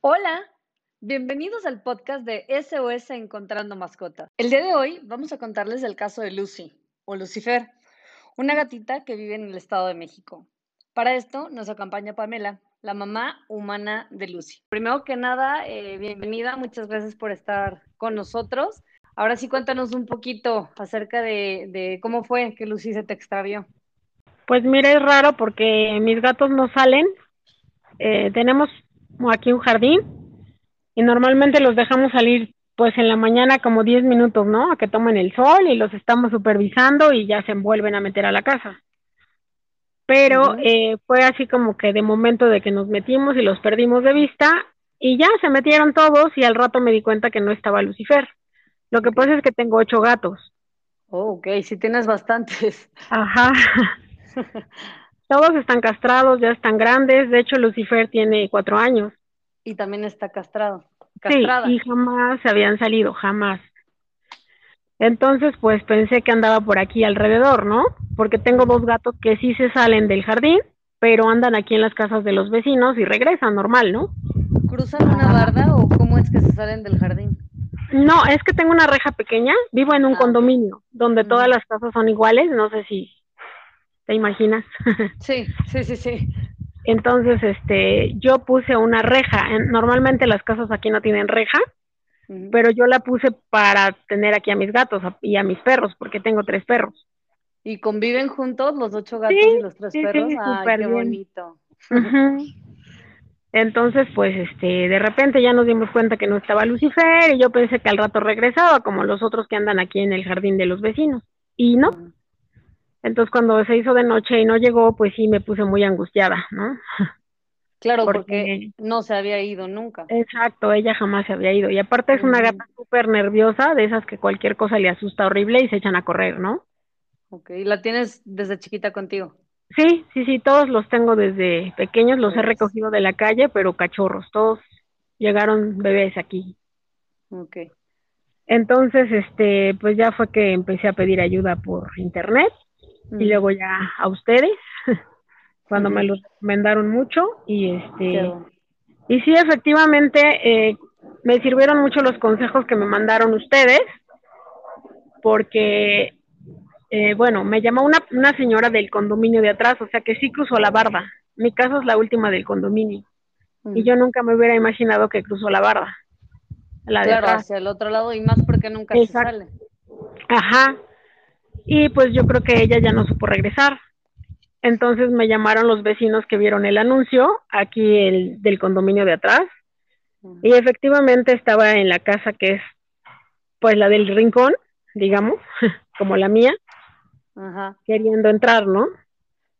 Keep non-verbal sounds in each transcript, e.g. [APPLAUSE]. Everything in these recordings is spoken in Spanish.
Hola, bienvenidos al podcast de SOS Encontrando Mascotas. El día de hoy vamos a contarles el caso de Lucy, o Lucifer, una gatita que vive en el Estado de México. Para esto nos acompaña Pamela, la mamá humana de Lucy. Primero que nada, eh, bienvenida, muchas gracias por estar con nosotros. Ahora sí, cuéntanos un poquito acerca de, cómo fue que Lucy se te extravió. Pues mira, es raro porque mis gatos no salen. Eh, tenemos aquí un jardín y normalmente los dejamos salir pues en la mañana como 10 minutos, ¿no? A que tomen el sol y los estamos supervisando y ya se vuelven a meter a la casa. Pero eh, fue así como que de momento de que nos metimos y los perdimos de vista y ya se metieron todos y al rato me di cuenta que no estaba Lucifer. Lo que pasa es que tengo ocho gatos. Oh, ok, sí tienes bastantes. Ajá. [LAUGHS] Todos están castrados, ya están grandes. De hecho, Lucifer tiene cuatro años. Y también está castrado. Sí, y jamás se habían salido, jamás. Entonces, pues pensé que andaba por aquí alrededor, ¿no? Porque tengo dos gatos que sí se salen del jardín, pero andan aquí en las casas de los vecinos y regresan normal, ¿no? ¿Cruzan una barda o cómo es que se salen del jardín? No, es que tengo una reja pequeña, vivo en un ah, condominio donde todas las casas son iguales, no sé si te imaginas. [LAUGHS] Sí, sí, sí, sí. Entonces, este, yo puse una reja. Normalmente las casas aquí no tienen reja, pero yo la puse para tener aquí a mis gatos y a mis perros, porque tengo tres perros. ¿Y conviven juntos los ocho gatos y los tres perros? Sí, Ay, qué bonito. Entonces, pues, este, de repente ya nos dimos cuenta que no estaba Lucifer y yo pensé que al rato regresaba, como los otros que andan aquí en el jardín de los vecinos. Y no. Entonces, cuando se hizo de noche y no llegó, pues sí me puse muy angustiada, ¿no? [LAUGHS] Claro, porque, no se había ido nunca. Exacto, ella jamás se había ido. Y aparte es una gata súper nerviosa, de esas que cualquier cosa le asusta horrible y se echan a correr, ¿no? Ok, ¿la tienes desde chiquita contigo? Sí, sí, sí, todos los tengo desde pequeños, los he recogido de la calle, pero cachorros, todos llegaron bebés aquí. Ok. Entonces, este, pues ya fue que empecé a pedir ayuda por internet y luego ya a ustedes, [LAUGHS] cuando me los recomendaron mucho y este, y sí, efectivamente, eh, me sirvieron mucho los consejos que me mandaron ustedes, porque eh, bueno, me llamó una, una señora del condominio de atrás, o sea que sí cruzó la barda. Mi casa es la última del condominio. Y yo nunca me hubiera imaginado que cruzó la barda. La claro, hacia el otro lado y más porque nunca se sale. Ajá. Y pues yo creo que ella ya no supo regresar. Entonces me llamaron los vecinos que vieron el anuncio aquí el, del condominio de atrás. Y efectivamente estaba en la casa que es pues la del rincón, digamos, [LAUGHS] como la mía. Ajá. queriendo entrar, ¿no?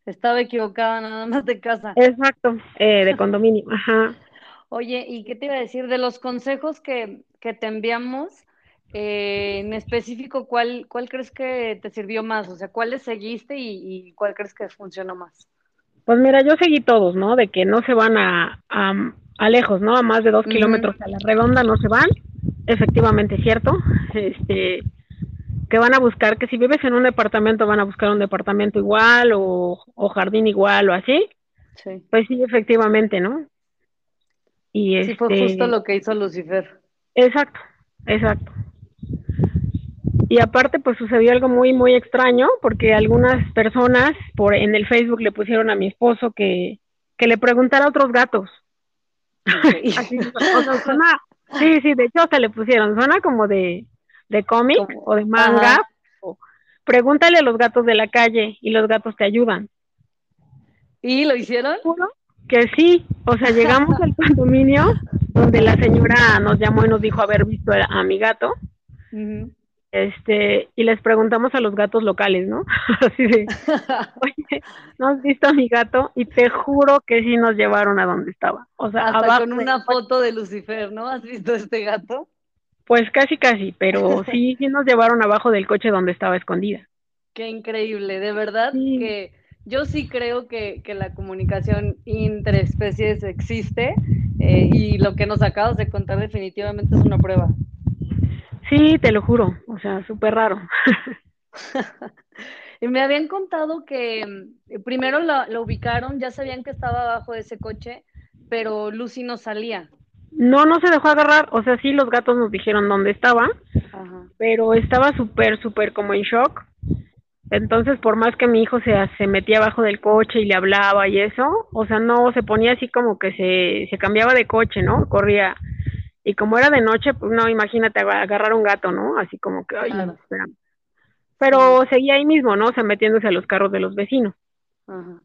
Estaba equivocada nada más de casa. Exacto, eh, de condominio, ajá. [LAUGHS] Oye, ¿y qué te iba a decir de los consejos que, que te enviamos? Eh, en específico, ¿cuál, ¿cuál crees que te sirvió más? O sea, ¿cuáles seguiste y, cuál crees que funcionó más? Pues mira, yo seguí todos, ¿no? De que no se van a, a, lejos, ¿no? A más de dos kilómetros a la redonda no se van. Efectivamente, cierto. [LAUGHS] Este, que van a buscar, que si vives en un departamento van a buscar un departamento igual o, jardín igual o así. Sí. Pues sí, efectivamente, ¿no? Y sí, fue justo este lo que hizo Lucifer. Exacto, exacto. Y aparte, pues sucedió algo muy, muy extraño, porque algunas personas por en el Facebook le pusieron a mi esposo que, que le preguntara a otros gatos. Así, sí, sí, de hecho se le pusieron, suena como de, de cómic o de manga, pregúntale a los gatos de la calle y los gatos te ayudan. ¿Y lo hicieron? Que sí, o sea, llegamos al [LAUGHS] condominio donde la señora nos llamó y nos dijo haber visto a, mi gato. Este, y les preguntamos a los gatos locales, ¿no? [LAUGHS] Así de, [LAUGHS] oye, ¿no has visto a mi gato? Y te juro que sí nos llevaron a donde estaba. O sea, Hasta con una foto de Lucifer, ¿no? ¿Has visto este gato? Pues casi, casi, pero [LAUGHS] sí, sí nos llevaron abajo del coche donde estaba escondida. Qué increíble, de verdad que yo sí creo que, la comunicación interespecies existe eh, y lo que nos acabas de contar definitivamente es una prueba. Sí, te lo juro, o sea, súper raro. [LAUGHS] y me habían contado que mm, primero lo, lo, ubicaron, ya sabían que estaba abajo de ese coche, pero Lucy no salía. No, no se dejó agarrar, o sea, sí los gatos nos dijeron dónde estaba, pero estaba súper, súper como en shock. Entonces, por más que mi hijo se, se metía abajo del coche y le hablaba y eso, o sea, no, se ponía así como que se, se cambiaba de coche, ¿no? Corría. Y como era de noche, pues no, imagínate agarrar un gato, ¿no? Así como que, ay, no, Pero seguía ahí mismo, ¿no? O sea, metiéndose a los carros de los vecinos. Ajá.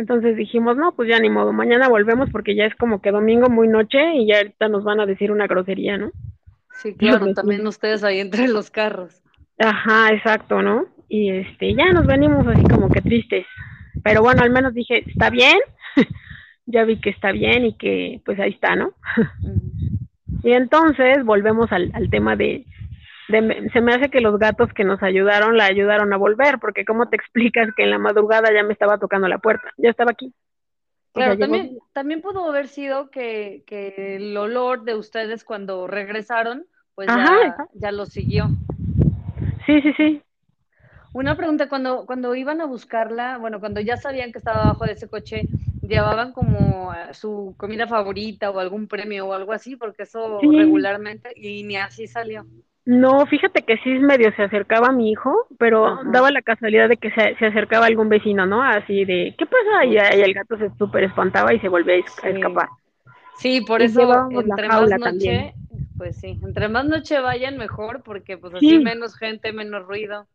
Entonces dijimos, no, pues ya ni modo, mañana volvemos porque ya es como que domingo muy noche y ya ahorita nos van a decir una grosería, ¿no? Sí, claro, también ustedes ahí entre los carros. Ajá, exacto, ¿no? Y este, ya nos venimos así como que tristes. Pero bueno, al menos dije, está bien, [LAUGHS] ya vi que está bien y que pues ahí está, ¿no? Y entonces volvemos al, al tema de, se me hace que los gatos que nos ayudaron la ayudaron a volver, porque ¿cómo te [LAUGHS] explicas que en la madrugada ya me estaba tocando la puerta? Ya estaba aquí. Claro, también, también pudo haber sido que, que, el olor de ustedes cuando regresaron, pues ya, ya lo siguió. Sí, sí, sí. Una pregunta, cuando, cuando iban a buscarla, bueno, cuando ya sabían que estaba abajo de ese coche, ¿llevaban como eh, su comida favorita o algún premio o algo así? Porque eso regularmente, y ni así salió. No, fíjate que sí medio se acercaba a mi hijo, pero daba la casualidad de que se, se, acercaba algún vecino, ¿no? Así de, ¿qué pasa? Y, el gato se súper espantaba y se volvía a, escapar. Sí, por eso entre más noche, pues sí, entre más noche vayan mejor, porque pues así menos gente, menos ruido.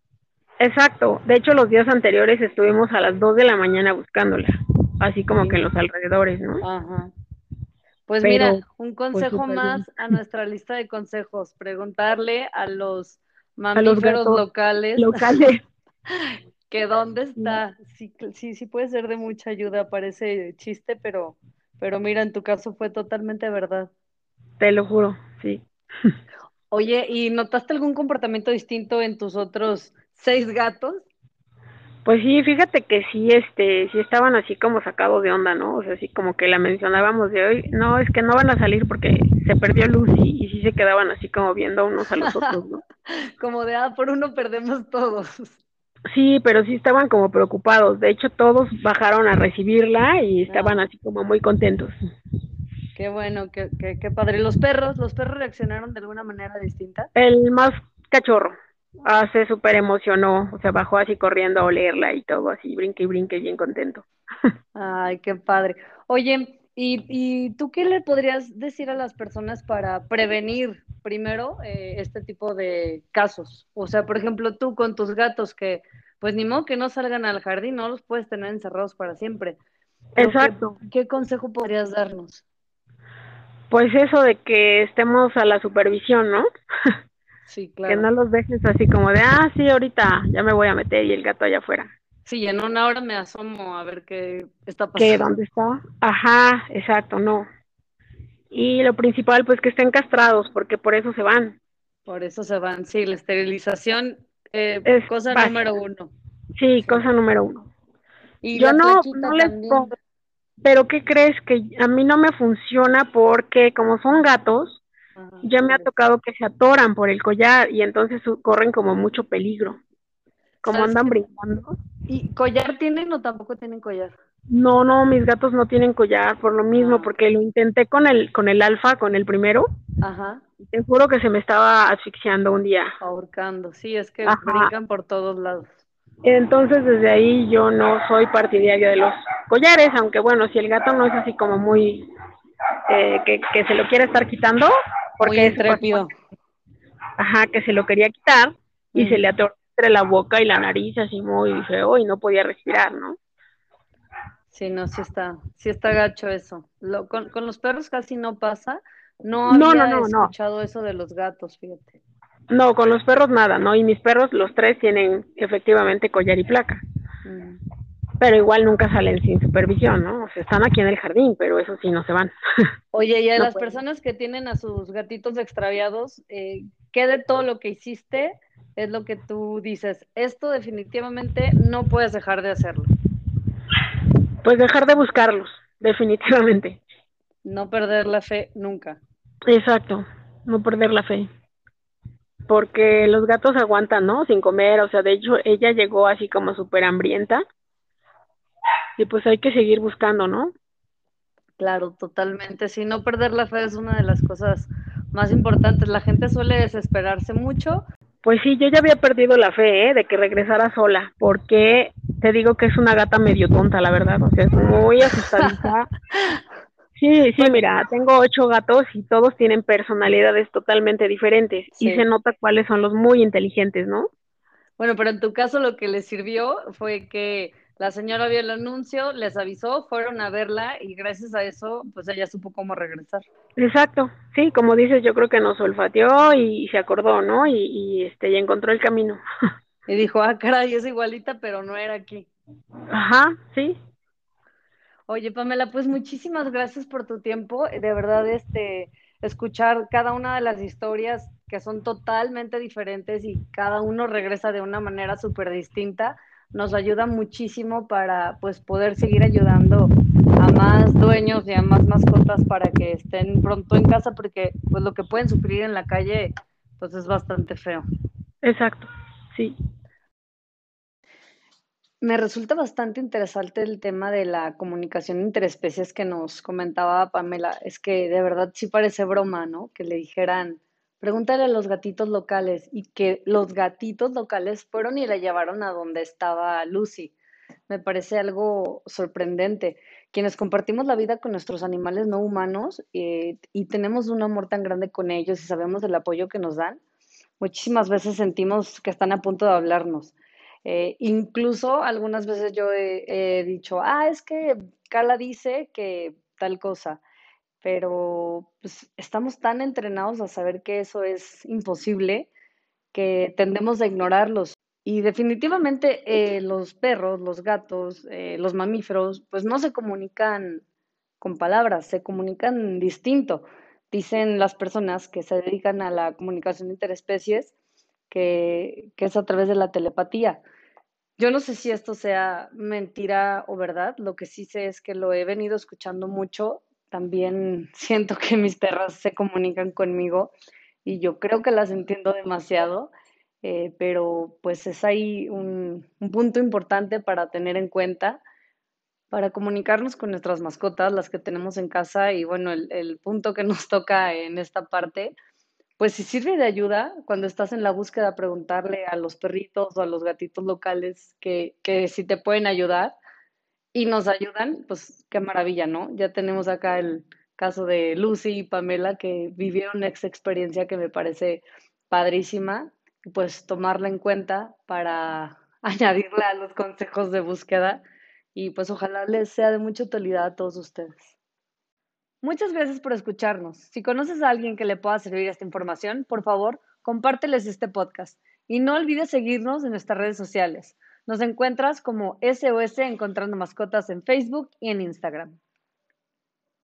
Exacto, de hecho los días anteriores estuvimos a las 2 de la mañana buscándola, así como que en los alrededores, ¿no? Ajá. Pues mira, un pues, consejo más a nuestra lista de consejos, preguntarle a los mamíferos locales, locales. [LAUGHS] que dónde está. Sí, sí, sí puede ser de mucha ayuda, parece chiste, pero, pero mira, en tu caso fue totalmente verdad. Te lo juro, sí. Oye, ¿y notaste algún comportamiento distinto en tus otros seis gatos? Pues sí, fíjate que sí, este, sí estaban así como sacados de onda, ¿no? O sea, así como que la mencionábamos de hoy, no, es que no van a salir porque se perdió Lucy y sí se quedaban así como viendo unos a los otros, ¿no? [LAUGHS] como de, ah, por uno perdemos todos. Sí, pero sí estaban como preocupados. De hecho, todos bajaron a recibirla y estaban así como muy contentos. Qué bueno, qué, qué, qué padre. ¿Los perros, los perros reaccionaron de alguna manera distinta? El más cachorro. Ah, se súper emocionó, o sea, bajó así corriendo a olerla y todo así, brinque y brinque, bien contento. [LAUGHS] Ay, qué padre. Oye, ¿y, ¿y tú qué le podrías decir a las personas para prevenir primero eh, este tipo de casos? O sea, por ejemplo, tú con tus gatos que, pues ni modo que no salgan al jardín, no los puedes tener encerrados para siempre. Exacto. ¿Qué consejo podrías darnos? Pues eso de que estemos a la supervisión, ¿no? [LAUGHS] Sí, claro. Que no los dejes así como de, ah, sí, ahorita ya me voy a meter y el gato allá afuera. Sí, en una hora me asomo a ver qué está pasando. ¿Qué? ¿Dónde está? Ajá, exacto, no. Y lo principal, pues que estén castrados, porque por eso se van. Por eso se van, sí, la esterilización eh, es cosa número uno. Sí, cosa número uno. ¿Y Yo no, no les pongo, pero ¿qué crees? Que a mí no me funciona porque como son gatos, ya me ha tocado que se atoran por el collar y entonces corren como mucho peligro. Como andan brincando. ¿Y collar tienen o tampoco tienen collar? No, no, mis gatos no tienen collar por lo mismo, ah. porque lo intenté con el con el alfa, con el primero. Ajá. Te juro que se me estaba asfixiando un día. Ahorcando, sí, es que brincan por todos lados. Entonces desde ahí yo no soy partidaria de los collares, aunque bueno, si el gato no es así como muy eh, que, que se lo quiere estar quitando, porque muy Ajá, que se lo quería quitar y se mm. le atoró entre la boca y la nariz así muy feo y no podía respirar, ¿no? Sí, no, sí está, sí está gacho eso. Lo, con, los perros casi no pasa. No había no, escuchado eso de los gatos, fíjate. No, con los perros nada, ¿no? Y mis perros, los tres, tienen efectivamente collar y placa. Mm pero igual nunca salen sin supervisión, ¿no? O sea, están aquí en el jardín, pero eso sí, no se van. [LAUGHS] Oye, y a las personas que tienen a sus gatitos extraviados, eh, ¿qué de todo lo que hiciste es lo que tú dices? Esto definitivamente no puedes dejar de hacerlo. Pues dejar de buscarlos, definitivamente. No perder la fe nunca. Exacto, no perder la fe. Porque los gatos aguantan, ¿no? Sin comer, o sea, de hecho, ella llegó así como súper hambrienta y pues hay que seguir buscando, ¿no? Claro, totalmente. Si no perder la fe es una de las cosas más importantes. La gente suele desesperarse mucho. Pues sí, yo ya había perdido la fe ¿eh? de que regresara sola, porque te digo que es una gata medio tonta, la verdad. O sea, es muy asustadiza. [LAUGHS] Sí, sí, mira, tengo ocho gatos y todos tienen personalidades totalmente diferentes y se nota cuáles son los muy inteligentes, ¿no? Bueno, pero en tu caso lo que les sirvió fue que la señora vio el anuncio, les avisó, fueron a verla y gracias a eso, pues ella supo cómo regresar. Exacto, sí, como dices, yo creo que nos olfateó y, se acordó, ¿no? Y, y, este, y encontró el camino. [LAUGHS] Y dijo, ah, caray, es igualita, pero no era aquí. Ajá, sí, Oye, Pamela, pues muchísimas gracias por tu tiempo. De verdad, este, escuchar cada una de las historias que son totalmente diferentes y cada uno regresa de una manera súper distinta, nos ayuda muchísimo para pues poder seguir ayudando a más dueños y a más mascotas para que estén pronto en casa porque pues lo que pueden sufrir en la calle pues es bastante feo. Exacto, sí. Me resulta bastante interesante el tema de la comunicación interespecies que nos comentaba Pamela. Es que de verdad sí parece broma, ¿no? Que le dijeran, pregúntale a los gatitos locales y que los gatitos locales fueron y la llevaron a donde estaba Lucy. Me parece algo sorprendente. Quienes compartimos la vida con nuestros animales no humanos eh, y tenemos un amor tan grande con ellos y sabemos del apoyo que nos dan, muchísimas veces sentimos que están a punto de hablarnos eh, incluso algunas veces yo he, dicho, ah, es que Carla dice que tal cosa, pero pues, estamos tan entrenados a saber que eso es imposible que tendemos a ignorarlos. Y definitivamente eh, los perros, los gatos, eh, los mamíferos, pues no se comunican con palabras, se comunican distinto. Dicen las personas que se dedican a la comunicación interespecies que, que es a través de la telepatía. Yo no sé si esto sea mentira o verdad, lo que sí sé es que lo he venido escuchando mucho. También [LAUGHS] siento que mis perras se comunican conmigo y yo creo que las entiendo demasiado, eh, pero pues es ahí un, un punto importante para tener en cuenta para comunicarnos con nuestras mascotas, las que tenemos en casa y bueno, el, el punto que nos toca en esta parte pues si sirve de ayuda cuando estás en la búsqueda, preguntarle a los perritos o a los gatitos locales que, que si te pueden ayudar y nos ayudan, pues qué maravilla, ¿no? Ya tenemos acá el caso de Lucy y Pamela que vivieron esa experiencia que me parece padrísima pues tomarla en cuenta para [LAUGHS] añadirla a los consejos de búsqueda y pues ojalá les sea de mucha utilidad a todos ustedes. Muchas gracias por escucharnos. Si conoces a alguien que le pueda servir esta información, por favor, compárteles este podcast. Y no olvides seguirnos en nuestras redes sociales. Nos encuentras como SOS Encontrando Mascotas en Facebook y en Instagram.